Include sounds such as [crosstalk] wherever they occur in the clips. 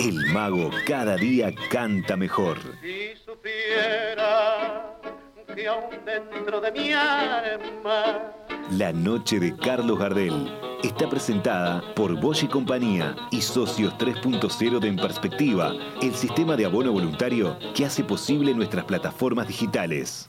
El mago cada día canta mejor. Si supiera que aún dentro de mi alma La noche de Carlos Gardel está presentada por Bosch y Compañía y Socios 3.0 de En Perspectiva, el sistema de abono voluntario que hace posible nuestras plataformas digitales.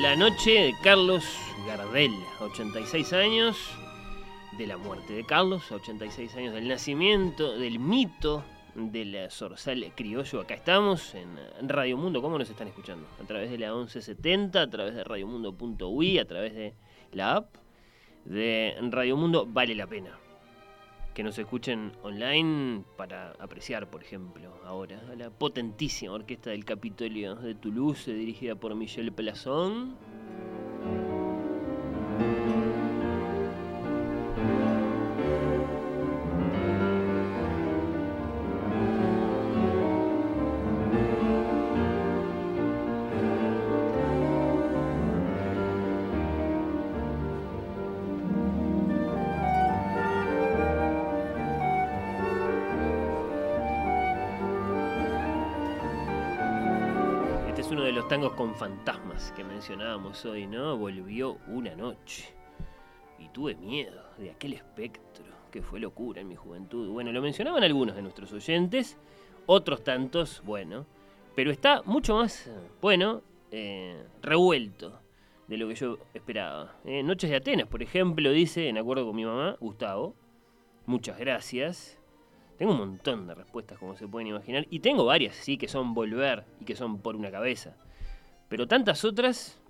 La noche de Carlos Gardel, 86 años de la muerte de Carlos, 86 años del nacimiento, del mito del zorzal criollo. Acá estamos en Radio Mundo. ¿Cómo nos están escuchando? A través de la 1170, a través de radiomundo.ui, a través de la app de Radio Mundo. Vale la pena que nos escuchen online para apreciar, por ejemplo, ahora a la potentísima orquesta del Capitolio de Toulouse, dirigida por Michel Pelazón. Tangos con fantasmas que mencionábamos hoy, ¿no? Volvió una noche y tuve miedo de aquel espectro que fue locura en mi juventud. Bueno, lo mencionaban algunos de nuestros oyentes, otros tantos, bueno, pero está mucho más, bueno, eh, revuelto de lo que yo esperaba. Eh, Noches de Atenas, por ejemplo, dice, en acuerdo con mi mamá, Gustavo, muchas gracias. Tengo un montón de respuestas, como se pueden imaginar, y tengo varias, sí, que son volver y que son por una cabeza. Pero tantas otras,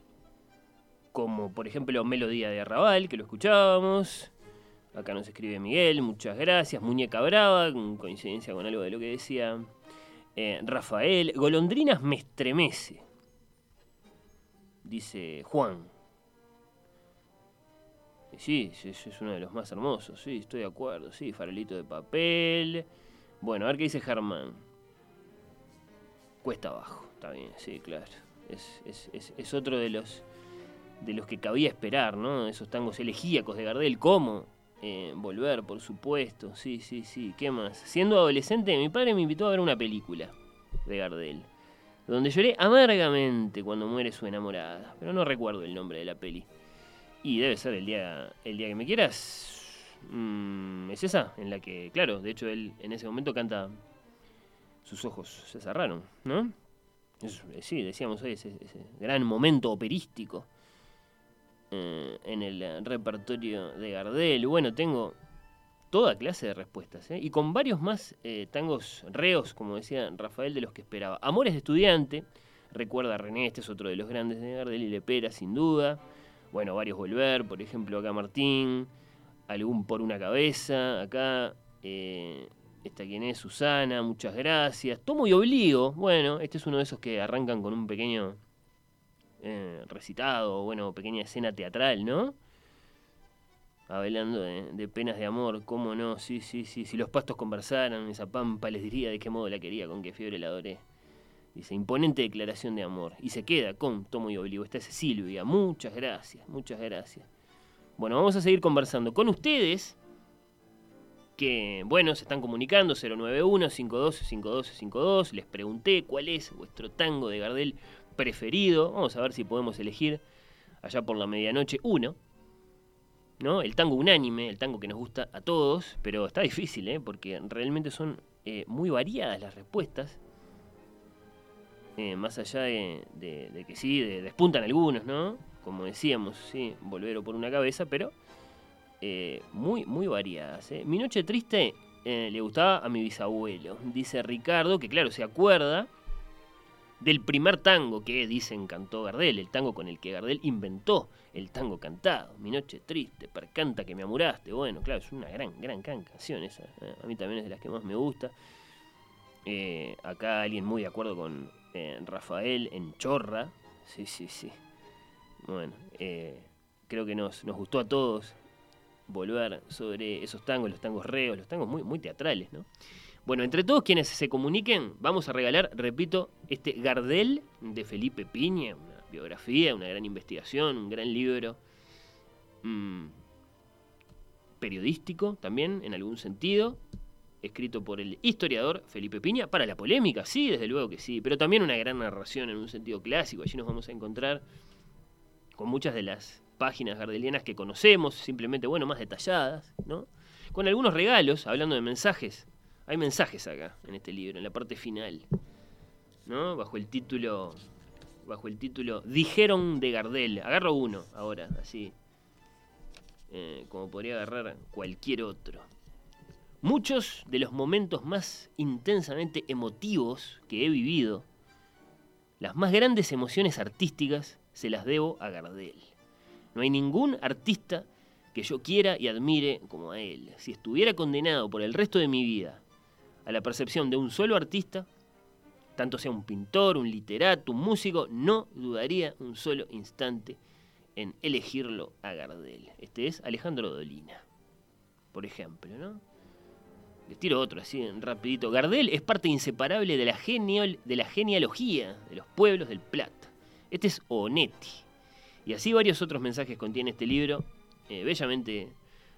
como por ejemplo Melodía de Arrabal, que lo escuchábamos. Acá nos escribe Miguel, muchas gracias. Muñeca Brava, en coincidencia con algo de lo que decía eh, Rafael. Golondrinas me estremece, dice Juan. Sí, es uno de los más hermosos, sí, estoy de acuerdo, sí, farolito de papel. Bueno, a ver qué dice Germán. Cuesta abajo, está bien, sí, claro. Es, es- es- es otro de los de los que cabía esperar, ¿no? Esos tangos elegíacos de Gardel, ¿cómo? Eh, volver, por supuesto, sí, sí, sí, ¿qué más? Siendo adolescente, mi padre me invitó a ver una película de Gardel, donde lloré amargamente cuando muere su enamorada, pero no recuerdo el nombre de la peli. Y debe ser el día, el día que me quieras. Mm, es esa, en la que, claro, de hecho él en ese momento canta Sus ojos se cerraron, ¿no? Es- eh, sí, decíamos hoy, ese, gran momento operístico eh, en el eh, repertorio de Gardel. Bueno, tengo toda clase de respuestas, ¿eh? y con varios más tangos reos, como decía Rafael, de los que esperaba. Amores de estudiante, recuerda a René, este es otro de los grandes de Gardel y Lepera, sin duda. Bueno, varios Volver, por ejemplo, acá Martín, algún por una cabeza, acá esta quien es Susana, muchas gracias. Tomo y obligo, bueno, este es uno de esos que arrancan con un pequeño eh, recitado, bueno, pequeña escena teatral, ¿no? Hablando de, de penas de amor, cómo no, sí, sí, sí. Si los pastos conversaran, esa pampa les diría de qué modo la quería, con qué fiebre la adoré. Dice, imponente declaración de amor. Y se queda con Tomo y Obligo. Está ese Silvia. Muchas gracias, muchas gracias. Bueno, vamos a seguir conversando con ustedes que, bueno, se están comunicando 091-525252. Les pregunté cuál es vuestro tango de Gardel preferido. Vamos a ver si podemos elegir allá por la medianoche uno. ¿no? El tango unánime, el tango que nos gusta a todos, pero está difícil, ¿eh? porque realmente son eh, muy variadas las respuestas. Eh, más allá de, que sí, despuntan algunos, ¿no? Como decíamos, sí, volver por una cabeza, pero muy, muy variadas. Mi noche triste le gustaba a mi bisabuelo, dice Ricardo, que claro, se acuerda del primer tango que dicen cantó Gardel, el tango con el que Gardel inventó el tango cantado. Mi noche triste, percanta que me amuraste. Bueno, claro, es una gran, gran, canción esa. ¿eh? A mí también es de las que más me gusta. Eh, acá alguien muy de acuerdo con eh, Rafael en Chorra. Sí, sí, sí. Bueno, creo que nos, nos gustó a todos volver sobre esos tangos, los tangos reos, los tangos muy, muy teatrales, ¿no? Bueno, entre todos quienes se comuniquen, vamos a regalar, repito, este Gardel de Felipe Piña, una biografía, una gran investigación, un gran libro mm, periodístico también, en algún sentido, escrito por el historiador Felipe Piña, para la polémica, sí, desde luego que sí, pero también una gran narración en un sentido clásico. Allí nos vamos a encontrar con muchas de las páginas gardelianas que conocemos, simplemente, bueno, más detalladas, ¿no? Con algunos regalos, hablando de mensajes hay mensajes acá, en este libro, en la parte final. ¿No? Bajo el título. Bajo el título. Dijeron de Gardel. Agarro uno ahora, así. Eh, como podría agarrar cualquier otro. Muchos de los momentos más intensamente emotivos que he vivido, las más grandes emociones artísticas, se las debo a Gardel. No hay ningún artista que yo quiera y admire como a él. Si estuviera condenado por el resto de mi vida a la percepción de un solo artista, tanto sea un pintor, un literato, un músico, no dudaría un solo instante en elegirlo a Gardel. Este es Alejandro Dolina, por ejemplo, ¿no? Les tiro otro así, rapidito. Gardel es parte inseparable de la, de la genealogía de los pueblos del Plata. Este es Onetti. Y así varios otros mensajes contiene este libro, eh, bellamente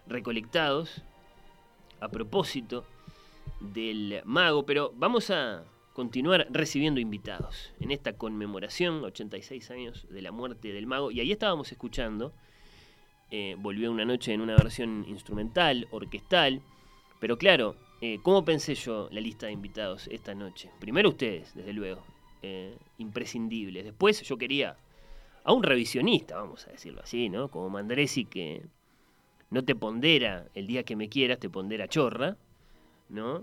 recolectados, a propósito del mago, pero vamos a continuar recibiendo invitados en esta conmemoración, 86 años de la muerte del mago, y ahí estábamos escuchando, eh, volvió una noche en una versión instrumental, orquestal, pero claro, eh, ¿cómo pensé yo la lista de invitados esta noche? Primero ustedes, desde luego, imprescindibles. Después yo quería a un revisionista, vamos a decirlo así, ¿no? Como Mandresi que no te pondera el día que me quieras, te pondera chorra, ¿no?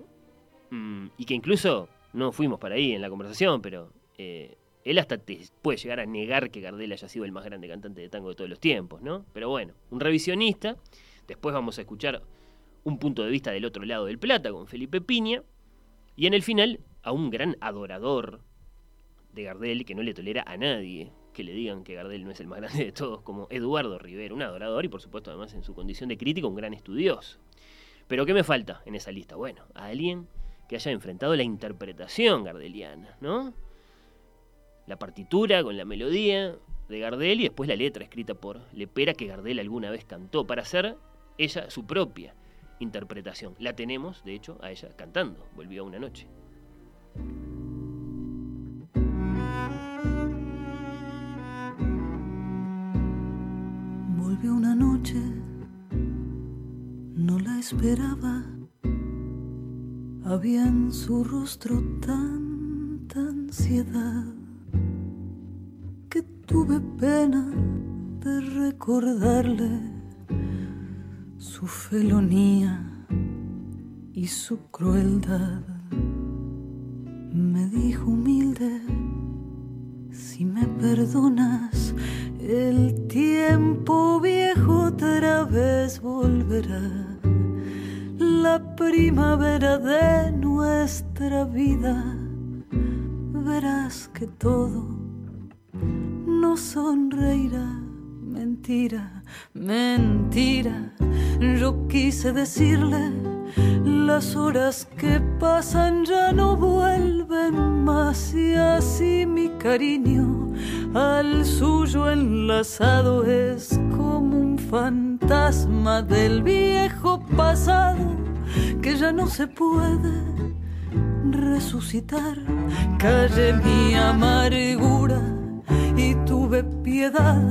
Mm, y que incluso no fuimos para ahí en la conversación, pero eh, él hasta te puede llegar a negar que Gardel haya sido el más grande cantante de tango de todos los tiempos, ¿no? Pero bueno, un revisionista. Después vamos a escuchar un punto de vista del otro lado del plata con Felipe Piña. Y en el final, a un gran adorador de Gardel que no le tolera a nadie que le digan que Gardel no es el más grande de todos, como Eduardo Rivera, un adorador y por supuesto además en su condición de crítico un gran estudioso. Pero ¿qué me falta en esa lista? Bueno, a alguien que haya enfrentado la interpretación gardeliana, ¿no? La partitura con la melodía de Gardel y después la letra escrita por Lepera que Gardel alguna vez cantó para hacer ella su propia interpretación. La tenemos, de hecho, a ella cantando. Volvió una noche. Una noche no la esperaba. Había en su rostro tanta ansiedad que tuve pena de recordarle su felonía y su crueldad. Me dijo humilde, si me perdonas, el tiempo viejo otra vez volverá la primavera de nuestra vida, verás que todo nos sonreirá. Mentira, mentira, yo quise decirle Las horas que pasan ya no vuelven más y así mi cariño al suyo enlazado es como un fantasma del viejo pasado que ya no se puede resucitar. Calle mi amargura y tuve piedad.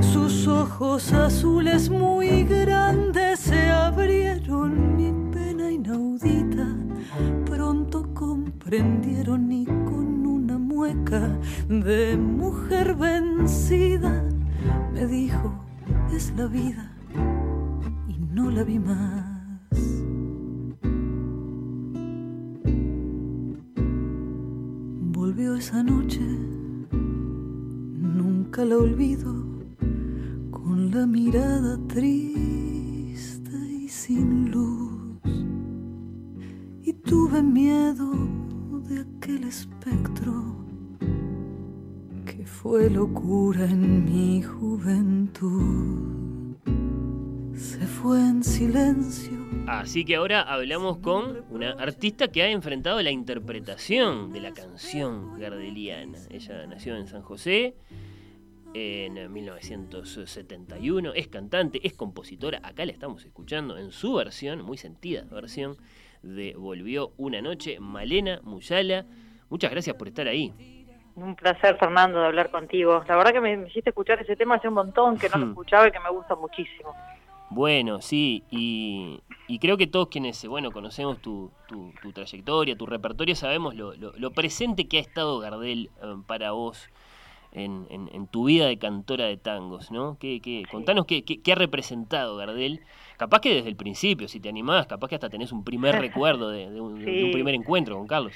Sus ojos azules muy grandes se abrieron, inaudita. Pronto comprendieron y con una mueca de mujer vencida me dijo, es la vida y no la vi más. Volvió esa noche nunca la olvido, con la mirada triste y sin luz. Tuve miedo de aquel espectro que fue locura en mi juventud. Se fue en silencio. Así que ahora hablamos con una artista que ha enfrentado la interpretación de la canción gardeliana. Ella nació en San José, en 1971. Es cantante, es compositora. Acá la estamos escuchando en su versión, muy sentida versión, de Volvió una noche. Malena Muyala, muchas gracias por estar ahí. Un placer, Fernando, de hablar contigo. La verdad que me, hiciste escuchar ese tema hace un montón, que no lo hmm. escuchaba y que me gusta muchísimo. Bueno, sí, y, creo que todos quienes, bueno, conocemos tu, tu, trayectoria, tu repertorio, sabemos lo, lo, presente que ha estado Gardel eh, para vos en, en, tu vida de cantora de tangos, ¿no? ¿Qué, qué, contanos qué, qué, ha representado Gardel. Capaz que desde el principio, si te animás, capaz que hasta tenés un primer [laughs] recuerdo de, un, primer encuentro con Carlos.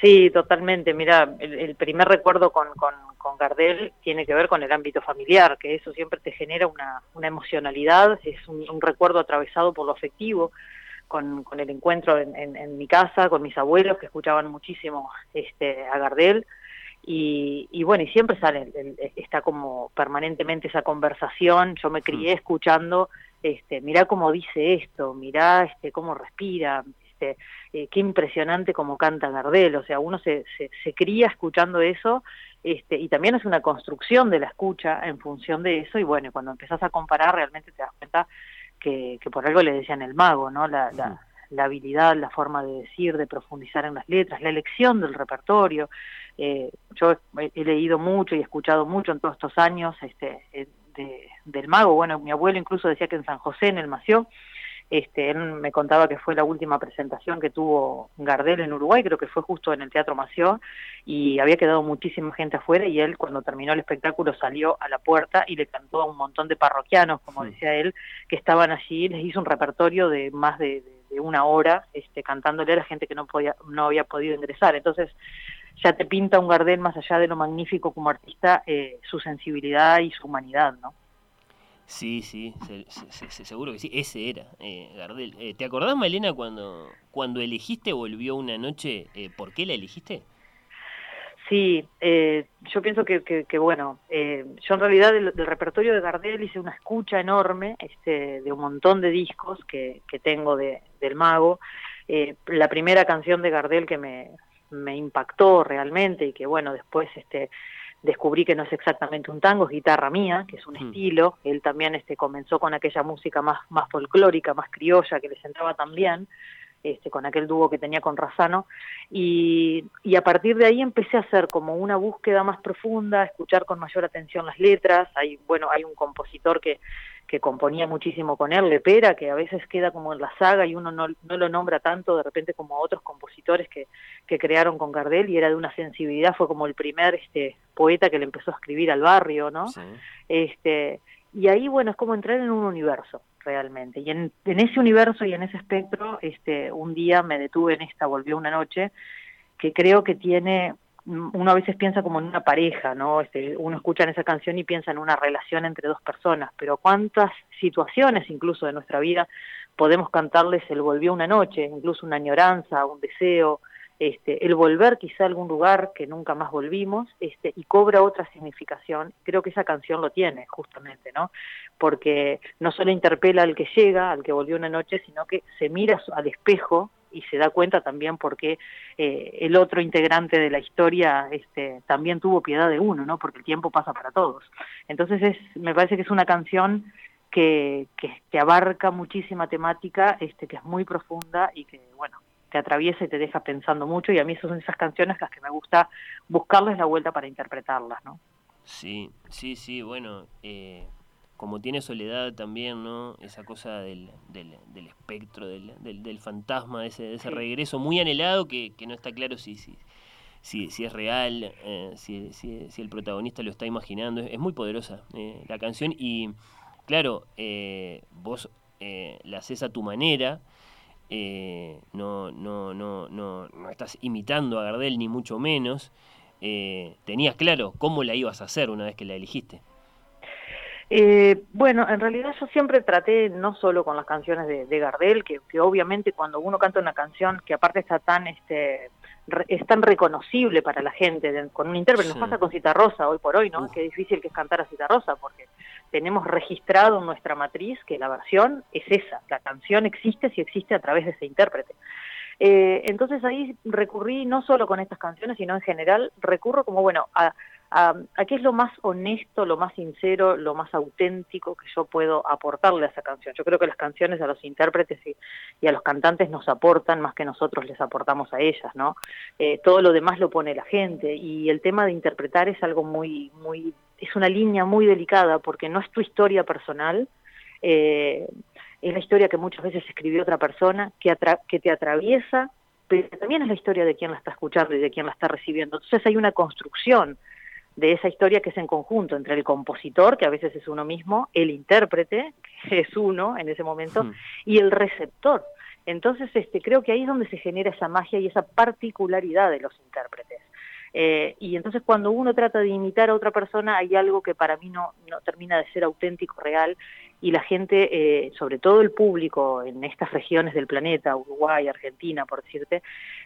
Sí, totalmente. Mira, el, primer recuerdo con, con, con, Gardel tiene que ver con el ámbito familiar, que eso siempre te genera una, una emocionalidad, es un, recuerdo atravesado por lo afectivo. Con, con el encuentro en, en, en, mi casa, con mis abuelos que escuchaban muchísimo este, a Gardel, y, bueno, y siempre sale, está como permanentemente esa conversación, yo me crié mm. escuchando, este, mirá cómo dice esto, mirá este, cómo respira, este, eh, qué impresionante cómo canta Gardel, o sea, uno se, se, cría escuchando eso, este, y también es una construcción de la escucha en función de eso, y bueno, cuando empezás a comparar realmente te das cuenta que, que por algo le decían el mago, ¿no? La, la, la habilidad, la forma de decir, de profundizar en las letras, la elección del repertorio, eh, yo he, leído mucho y escuchado mucho en todos estos años este, eh, del mago. Bueno, mi abuelo incluso decía que en San José, en el Mació, este, él me contaba que fue la última presentación que tuvo Gardel en Uruguay, creo que fue justo en el Teatro Mació, y había quedado muchísima gente afuera y él cuando terminó el espectáculo salió a la puerta y le cantó a un montón de parroquianos, como decía él, que estaban allí, les hizo un repertorio de más de, una hora este, cantándole a la gente que no, podía, no había podido ingresar. Entonces, ya te pinta un Gardel más allá de lo magnífico como artista, eh, su sensibilidad y su humanidad, ¿no? Sí, sí, seguro que sí, ese era eh, Gardel. Eh, ¿Te acordás, Malena, cuando, cuando elegiste Volvió una noche, por qué la elegiste? Sí, yo pienso que, que, bueno, yo en realidad del, repertorio de Gardel hice una escucha enorme este, de un montón de discos que, que tengo de, del mago. la primera canción de Gardel que me, me impactó realmente y que bueno, después este descubrí que no es exactamente un tango, es guitarra mía, que es un mm. estilo, él también este comenzó con aquella música más más folclórica, más criolla que le sentaba también. Este, con aquel dúo que tenía con Razano, y, y, a partir de ahí empecé a hacer como una búsqueda más profunda, escuchar con mayor atención las letras, hay, bueno, hay un compositor que, que componía muchísimo con él, Lepera, que a veces queda como en la saga y uno no, no lo nombra tanto de repente como a otros compositores que, que crearon con Gardel y era de una sensibilidad, fue como el primer este poeta que le empezó a escribir al barrio, ¿no? Este, y ahí, bueno, es como entrar en un universo realmente. Y en, en, ese universo y en ese espectro, este, un día me detuve en esta, volvió una noche, que creo que tiene uno a veces piensa como en una pareja, ¿no? Este, uno escucha en esa canción y piensa en una relación entre dos personas, pero cuántas situaciones incluso de nuestra vida podemos cantarles el volvió una noche, incluso una añoranza, un deseo, este, el volver quizá a algún lugar que nunca más volvimos, este, y cobra otra significación. Creo que esa canción lo tiene, justamente, ¿no? Porque no solo interpela al que llega, al que volvió una noche, sino que se mira al espejo y se da cuenta también porque eh, el otro integrante de la historia este, también tuvo piedad de uno, ¿no? Porque el tiempo pasa para todos. Entonces es, me parece que es una canción que, que, abarca muchísima temática, este, que es muy profunda y que, bueno, te atraviesa y te deja pensando mucho y a mí son esas canciones las que me gusta buscarles la vuelta para interpretarlas, ¿no? Sí, sí, sí, bueno, eh, como tiene Soledad también, ¿no? Esa cosa del, del, espectro, del, del, fantasma, de ese, ese regreso muy anhelado que, que, no está claro si, si, si, si es real, eh, si, si, si, el protagonista lo está imaginando. Es, muy poderosa eh, la canción y, claro, eh, vos la haces a tu manera. No, no, no, no, no estás imitando a Gardel ni mucho menos. tenías claro cómo la ibas a hacer una vez que la elegiste. Eh, bueno, en realidad yo siempre traté, no solo con las canciones de, Gardel, que, obviamente cuando uno canta una canción que aparte está tan, este, es tan reconocible para la gente, con un intérprete, nos pasa con Cita Rosa hoy por hoy, ¿no? Qué difícil que es cantar a Cita Rosa, porque tenemos registrado en nuestra matriz que la versión es esa, la canción existe si existe a través de ese intérprete. Eh, entonces ahí recurrí no solo con estas canciones, sino en general, recurro como, bueno, a a, qué es lo más honesto, lo más sincero, lo más auténtico que yo puedo aportarle a esa canción. Yo creo que las canciones a los intérpretes y, a los cantantes nos aportan más que nosotros les aportamos a ellas, ¿no? Eh, todo lo demás lo pone la gente y el tema de interpretar es algo muy, muy, es una línea muy delicada porque no es tu historia personal, eh, es la historia que muchas veces escribió otra persona, que, que te atraviesa, pero también es la historia de quien la está escuchando y de quien la está recibiendo. Entonces hay una construcción de esa historia que es en conjunto entre el compositor, que a veces es uno mismo, el intérprete, que es uno en ese momento, y el receptor. Entonces, este, creo que ahí es donde se genera esa magia y esa particularidad de los intérpretes. Eh, y entonces cuando uno trata de imitar a otra persona hay algo que para mí no, no termina de ser auténtico, real, y la gente, eh, sobre todo el público en estas regiones del planeta, Uruguay, Argentina, por decirte,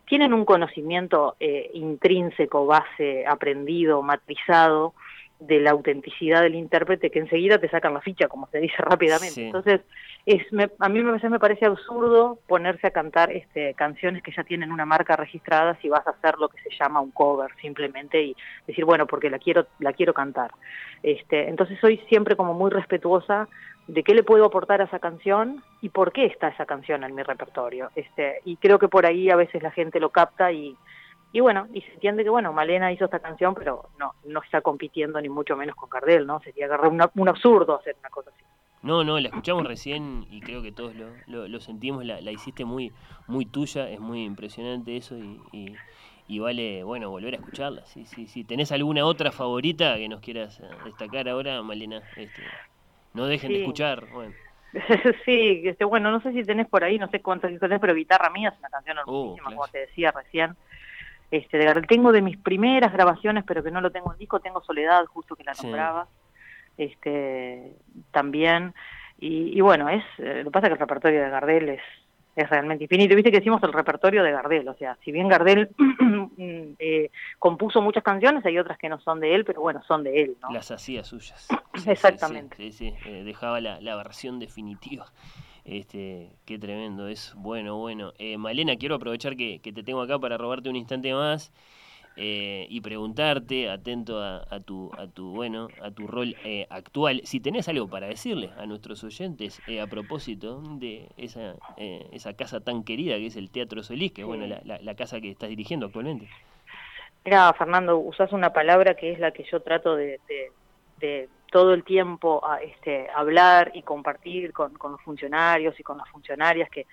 tienen un conocimiento eh, intrínseco, base, aprendido, matrizado de la autenticidad del intérprete que enseguida te sacan la ficha, como se dice rápidamente. Entonces, es, a mí me, me parece absurdo ponerse a cantar este, canciones que ya tienen una marca registrada si vas a hacer lo que se llama un cover simplemente y decir, bueno, porque la quiero, la quiero cantar. Este, entonces soy siempre como muy respetuosa de qué le puedo aportar a esa canción y por qué está esa canción en mi repertorio. Este, y creo que por ahí a veces la gente lo capta y, y bueno, y se entiende que bueno, Malena hizo esta canción, pero no, no está compitiendo ni mucho menos con Cardel, ¿no? Sería agarrar un absurdo hacer una cosa así. No, no, la escuchamos recién y creo que todos lo, lo, sentimos, la, la, hiciste muy, muy tuya, es muy impresionante eso y, y, vale, bueno, volver a escucharla. Sí, sí, sí. ¿Tenés alguna otra favorita que nos quieras eh, destacar ahora, Malena? Este, no dejen de escuchar. Bueno. [laughs] sí, este, bueno, no sé si tenés por ahí, no sé cuántas tenés, pero Guitarra Mía es una canción uh, hermosísima, como te decía recién. Este, de, tengo de mis primeras grabaciones, pero que no lo tengo en disco, tengo Soledad, justo que la nombraba. Este, también. Y, y bueno, es eh, lo que pasa es que el repertorio de Gardel es es realmente infinito. Viste que decimos el repertorio de Gardel, o sea, si bien Gardel [clears throat] eh, compuso muchas canciones, hay otras que no son de él, pero bueno, son de él, ¿no? Las hacía suyas. [clears throat] Exactamente. Sí, sí, eh, dejaba la, la, versión definitiva. Este, qué tremendo, es bueno, bueno. Eh, Malena, quiero aprovechar que, que te tengo acá para robarte un instante más. Eh, y preguntarte, atento a, tu, a tu, bueno, a tu rol eh, actual, si tenés algo para decirle a nuestros oyentes eh, a propósito de esa, esa casa tan querida que es el Teatro Solís, que es bueno, la, la, casa que estás dirigiendo actualmente. Mira, Fernando, usás una palabra que es la que yo trato de, de, todo el tiempo a, este, hablar y compartir con, con los funcionarios y con las funcionarias, que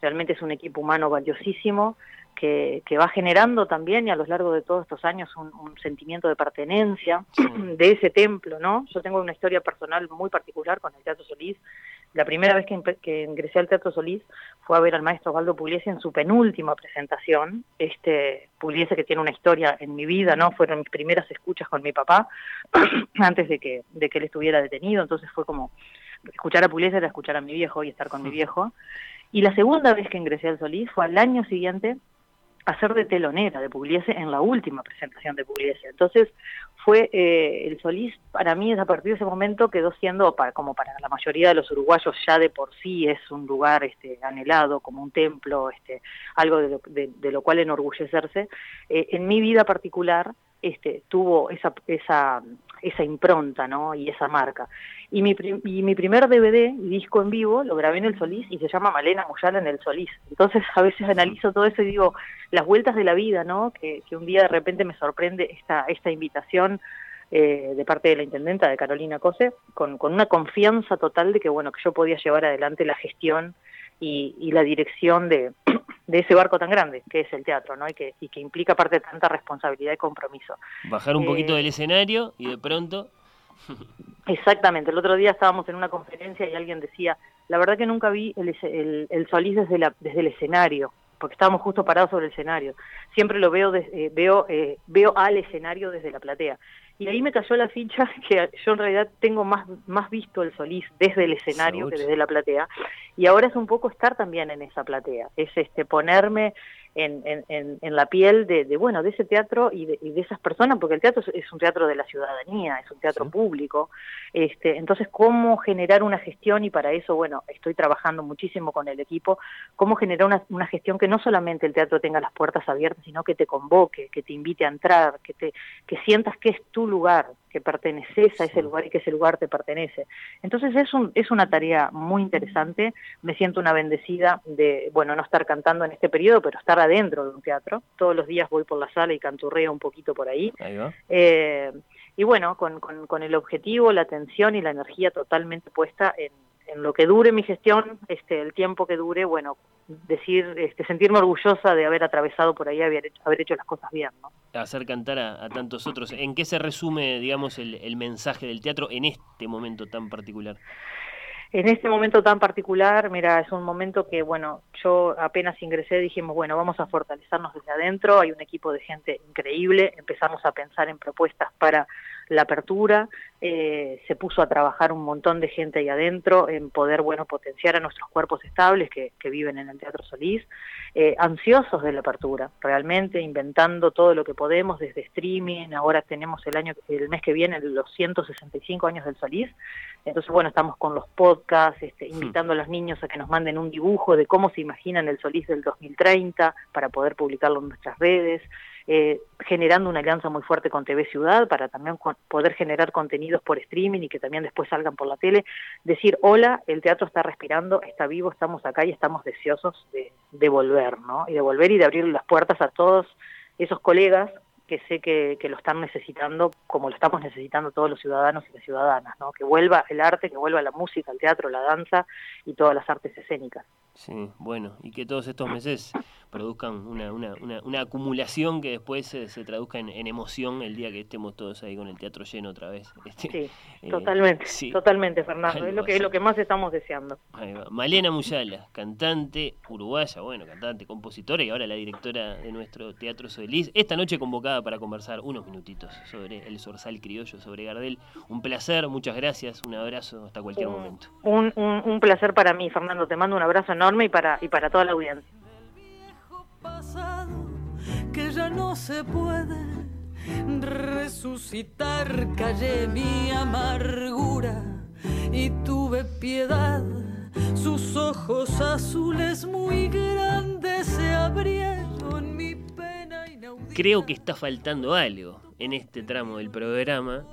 realmente es un equipo humano valiosísimo que, va generando también y a lo largo de todos estos años un, sentimiento de pertenencia de ese templo, ¿no? Yo tengo una historia personal muy particular con el Teatro Solís. La primera vez que, ingresé al Teatro Solís fue a ver al maestro Osvaldo Pugliese en su penúltima presentación. Este Pugliese que tiene una historia en mi vida, ¿no? Fueron mis primeras escuchas con mi papá [clears throat] antes de que, de que él estuviera detenido, entonces fue como escuchar a Pugliese era escuchar a mi viejo y estar con mi viejo. Y la segunda vez que ingresé al Solís fue al año siguiente hacer de telonera de Pugliese en la última presentación de Pugliese. Entonces fue eh, el Solís para mí a partir de ese momento quedó siendo para, como para la mayoría de los uruguayos ya de por sí es un lugar este anhelado como un templo este algo de lo, de, lo cual enorgullecerse eh, en mi vida particular este tuvo esa esa esa impronta no y esa marca y mi, y mi primer DVD y disco en vivo lo grabé en el Solís y se llama Malena Muyala en el Solís. Entonces a veces analizo todo eso y digo, las vueltas de la vida, ¿no? Que, un día de repente me sorprende esta, esta invitación eh, de parte de la intendenta de Carolina Cose, con, con una confianza total de que, bueno, que yo podía llevar adelante la gestión y, y la dirección de, de ese barco tan grande que es el teatro, ¿no? Y que, y que implica parte de tanta responsabilidad y compromiso. Bajar un poquito eh, del escenario y de pronto Exactamente, el otro día estábamos en una conferencia y alguien decía, la verdad que nunca vi el, el, el Solís desde, la, desde el escenario, porque estábamos justo parados sobre el escenario. Siempre lo veo, eh, veo, eh, veo al escenario desde la platea. Y ahí me cayó la ficha [laughs] que yo en realidad tengo más, más visto el Solís desde el escenario que desde la platea. Y ahora es un poco estar también en esa platea, es este ponerme en, en, en la piel de, de, bueno de ese teatro y de, y de, esas personas porque el teatro es, un teatro de la ciudadanía es un teatro público. Este entonces cómo generar una gestión y para eso bueno estoy trabajando muchísimo con el equipo. Cómo generar una, una gestión que no solamente el teatro tenga las puertas abiertas sino que te convoque que te invite a entrar que te que sientas que es tu lugar que perteneces a ese lugar y que ese lugar te pertenece. Entonces es, un, es una tarea muy interesante, me siento una bendecida de, bueno, no estar cantando en este periodo, pero estar adentro de un teatro. Todos los días voy por la sala y canturreo un poquito por ahí. Eh, y bueno, con, con, con el objetivo, la atención y la energía totalmente puesta en, en lo que dure mi gestión, este, el tiempo que dure, bueno, decir, este, sentirme orgullosa de haber atravesado por ahí, haber hecho, haber hecho las cosas bien, ¿no? Hacer cantar a, tantos otros. ¿En qué se resume, digamos, el, el mensaje del teatro en este momento tan particular? En este momento tan particular, mira, es un momento que, bueno, yo apenas ingresé dijimos, bueno, vamos a fortalecernos desde adentro, hay un equipo de gente increíble, empezamos a pensar en propuestas para la apertura, eh, se puso a trabajar un montón de gente ahí adentro en poder, bueno, potenciar a nuestros cuerpos estables que, que viven en el Teatro Solís, eh, ansiosos de la apertura, realmente inventando todo lo que podemos desde streaming, ahora tenemos el año, el mes que viene los 165 años del Solís, entonces bueno, estamos con los podcasts, este, invitando a los niños a que nos manden un dibujo de cómo se imaginan el Solís del 2030 para poder publicarlo en nuestras redes, eh, generando una alianza muy fuerte con TV Ciudad para también poder generar contenidos por streaming y que también después salgan por la tele, decir, hola, el teatro está respirando, está vivo, estamos acá y estamos deseosos de, de volver, ¿no? Y de volver y de abrir las puertas a todos esos colegas que sé que, que, lo están necesitando como lo estamos necesitando todos los ciudadanos y las ciudadanas, ¿no? Que vuelva el arte, que vuelva la música, el teatro, la danza y todas las artes escénicas. Sí, bueno, y que todos estos meses produzcan una, una, una, una acumulación que después se, se traduzca en, en, emoción el día que estemos todos ahí con el teatro lleno otra vez. [laughs] Este, sí, eh, totalmente, sí. totalmente, Fernando, es lo, que, es lo que más estamos deseando. Malena Muyala, cantante uruguaya, bueno, cantante, compositora y ahora la directora de nuestro Teatro Solís, esta noche convocada para conversar unos minutitos sobre el Sorsal Criollo, sobre Gardel. Un placer, muchas gracias, un abrazo hasta cualquier un, momento. Un, un, un placer para mí, Fernando, te mando un abrazo enorme y para, y para toda la audiencia pasado que ya no se puede resucitar. Callé mi amargura y tuve piedad. Sus ojos azules muy grandes se abrieron. Creo que está faltando algo en este tramo del programa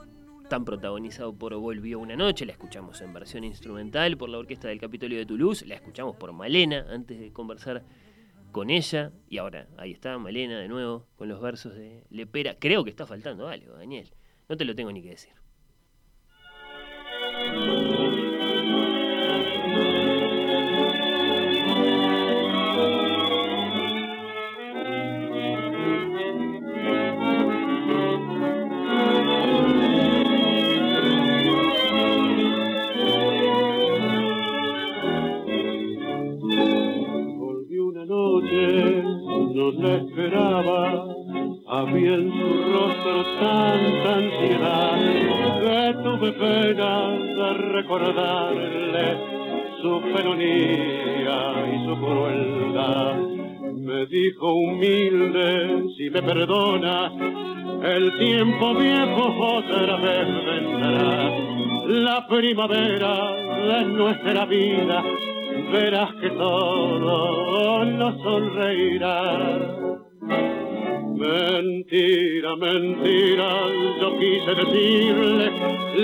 tan protagonizado por Volvió una noche, la escuchamos en versión instrumental por la Orquesta del Capitolio de Toulouse, la escuchamos por Malena antes de conversar con ella, y ahora ahí está Malena de nuevo con los versos de Lepera. Creo que está faltando algo, Daniel. No te lo tengo ni que decir. Le esperaba, había en su rostro tanta ansiedad que tuve pena de recordarle su felonía y su crueldad me dijo humilde, si me perdonas, el tiempo viejo otra vez vendrá. La primavera de nuestra vida, verás que todo nos sonreirá. Mentira, mentira, yo quise decirle,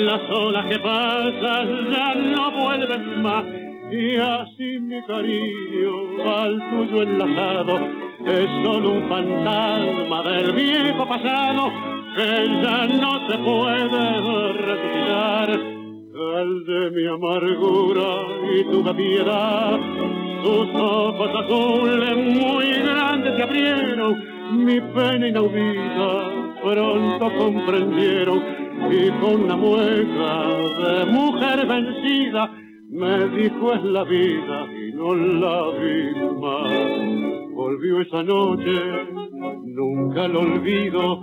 las olas que pasan ya no vuelven más. Y así mi cariño al tuyo enlazado es solo un fantasma del viejo pasado que ya no se puede resucitar. El de mi amargura y tu piedad, tus ojos azules muy grandes se abrieron mi pena inaudita pronto comprendieron y con una mueca de mujer vencida me dijo es la vida y no la vi más. Volvió esa noche, nunca lo olvido,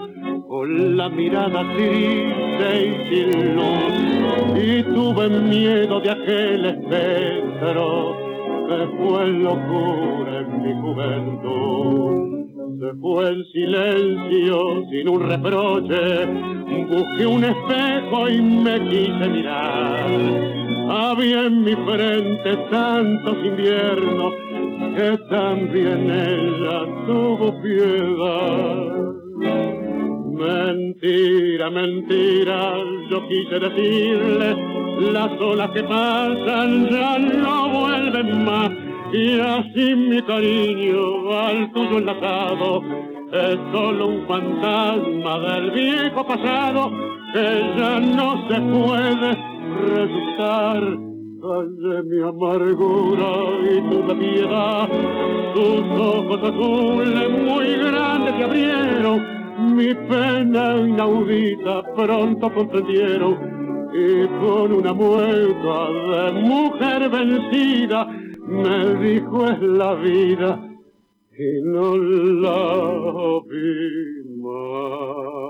con la mirada triste y sin luz. Y tuve miedo de aquel espectro que fue locura en mi juventud se fue en silencio, sin un reproche, busqué un espejo y me quise mirar. Había en mi frente tantos inviernos que también ella tuvo piedad. Mentira, mentira, yo quise decirle, las olas que pasan ya no vuelven más. Y así mi cariño al tuyo enlazado. Es solo un fantasma del viejo pasado que ya no se puede resucitar. de mi amargura y tu piedad, tus ojos azules muy grandes se abrieron, mi pena inaudita pronto comprendieron y con una mueca de mujer vencida me dijo es la vida y no la vi más.